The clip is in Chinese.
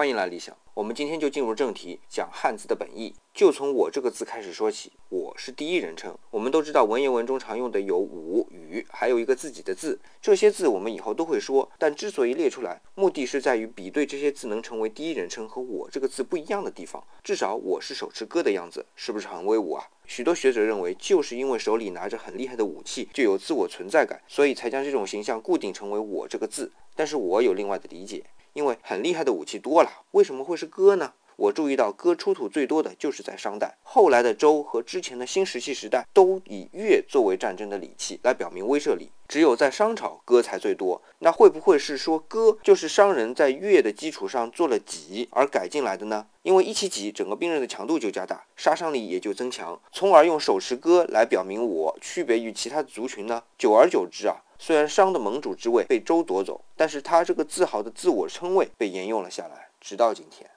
欢迎来理想。我们今天就进入正题，讲汉字的本意。就从“我”这个字开始说起。“”是第一人称。我们都知道，文言文中常用的有“吾”“与”，还有一个自己的字。这些字我们以后都会说，但之所以列出来，目的是在于比对这些字能成为第一人称和“我”这个字不一样的地方。至少我是手持戈的样子，是不是很威武啊？许多学者认为，就是因为手里拿着很厉害的武器，就有自我存在感，所以才将这种形象固定成为“我”这个字。但是我有另外的理解。因为很厉害的武器多了，为什么会是戈呢？我注意到戈出土最多的就是在商代，后来的周和之前的新石器时代都以钺作为战争的礼器来表明威慑力，只有在商朝戈才最多。那会不会是说戈就是商人在钺的基础上做了戟而改进来的呢？因为一起戟，整个兵刃的强度就加大，杀伤力也就增强，从而用手持戈来表明我区别于其他族群呢？久而久之啊。虽然商的盟主之位被周夺走，但是他这个自豪的自我称谓被沿用了下来，直到今天。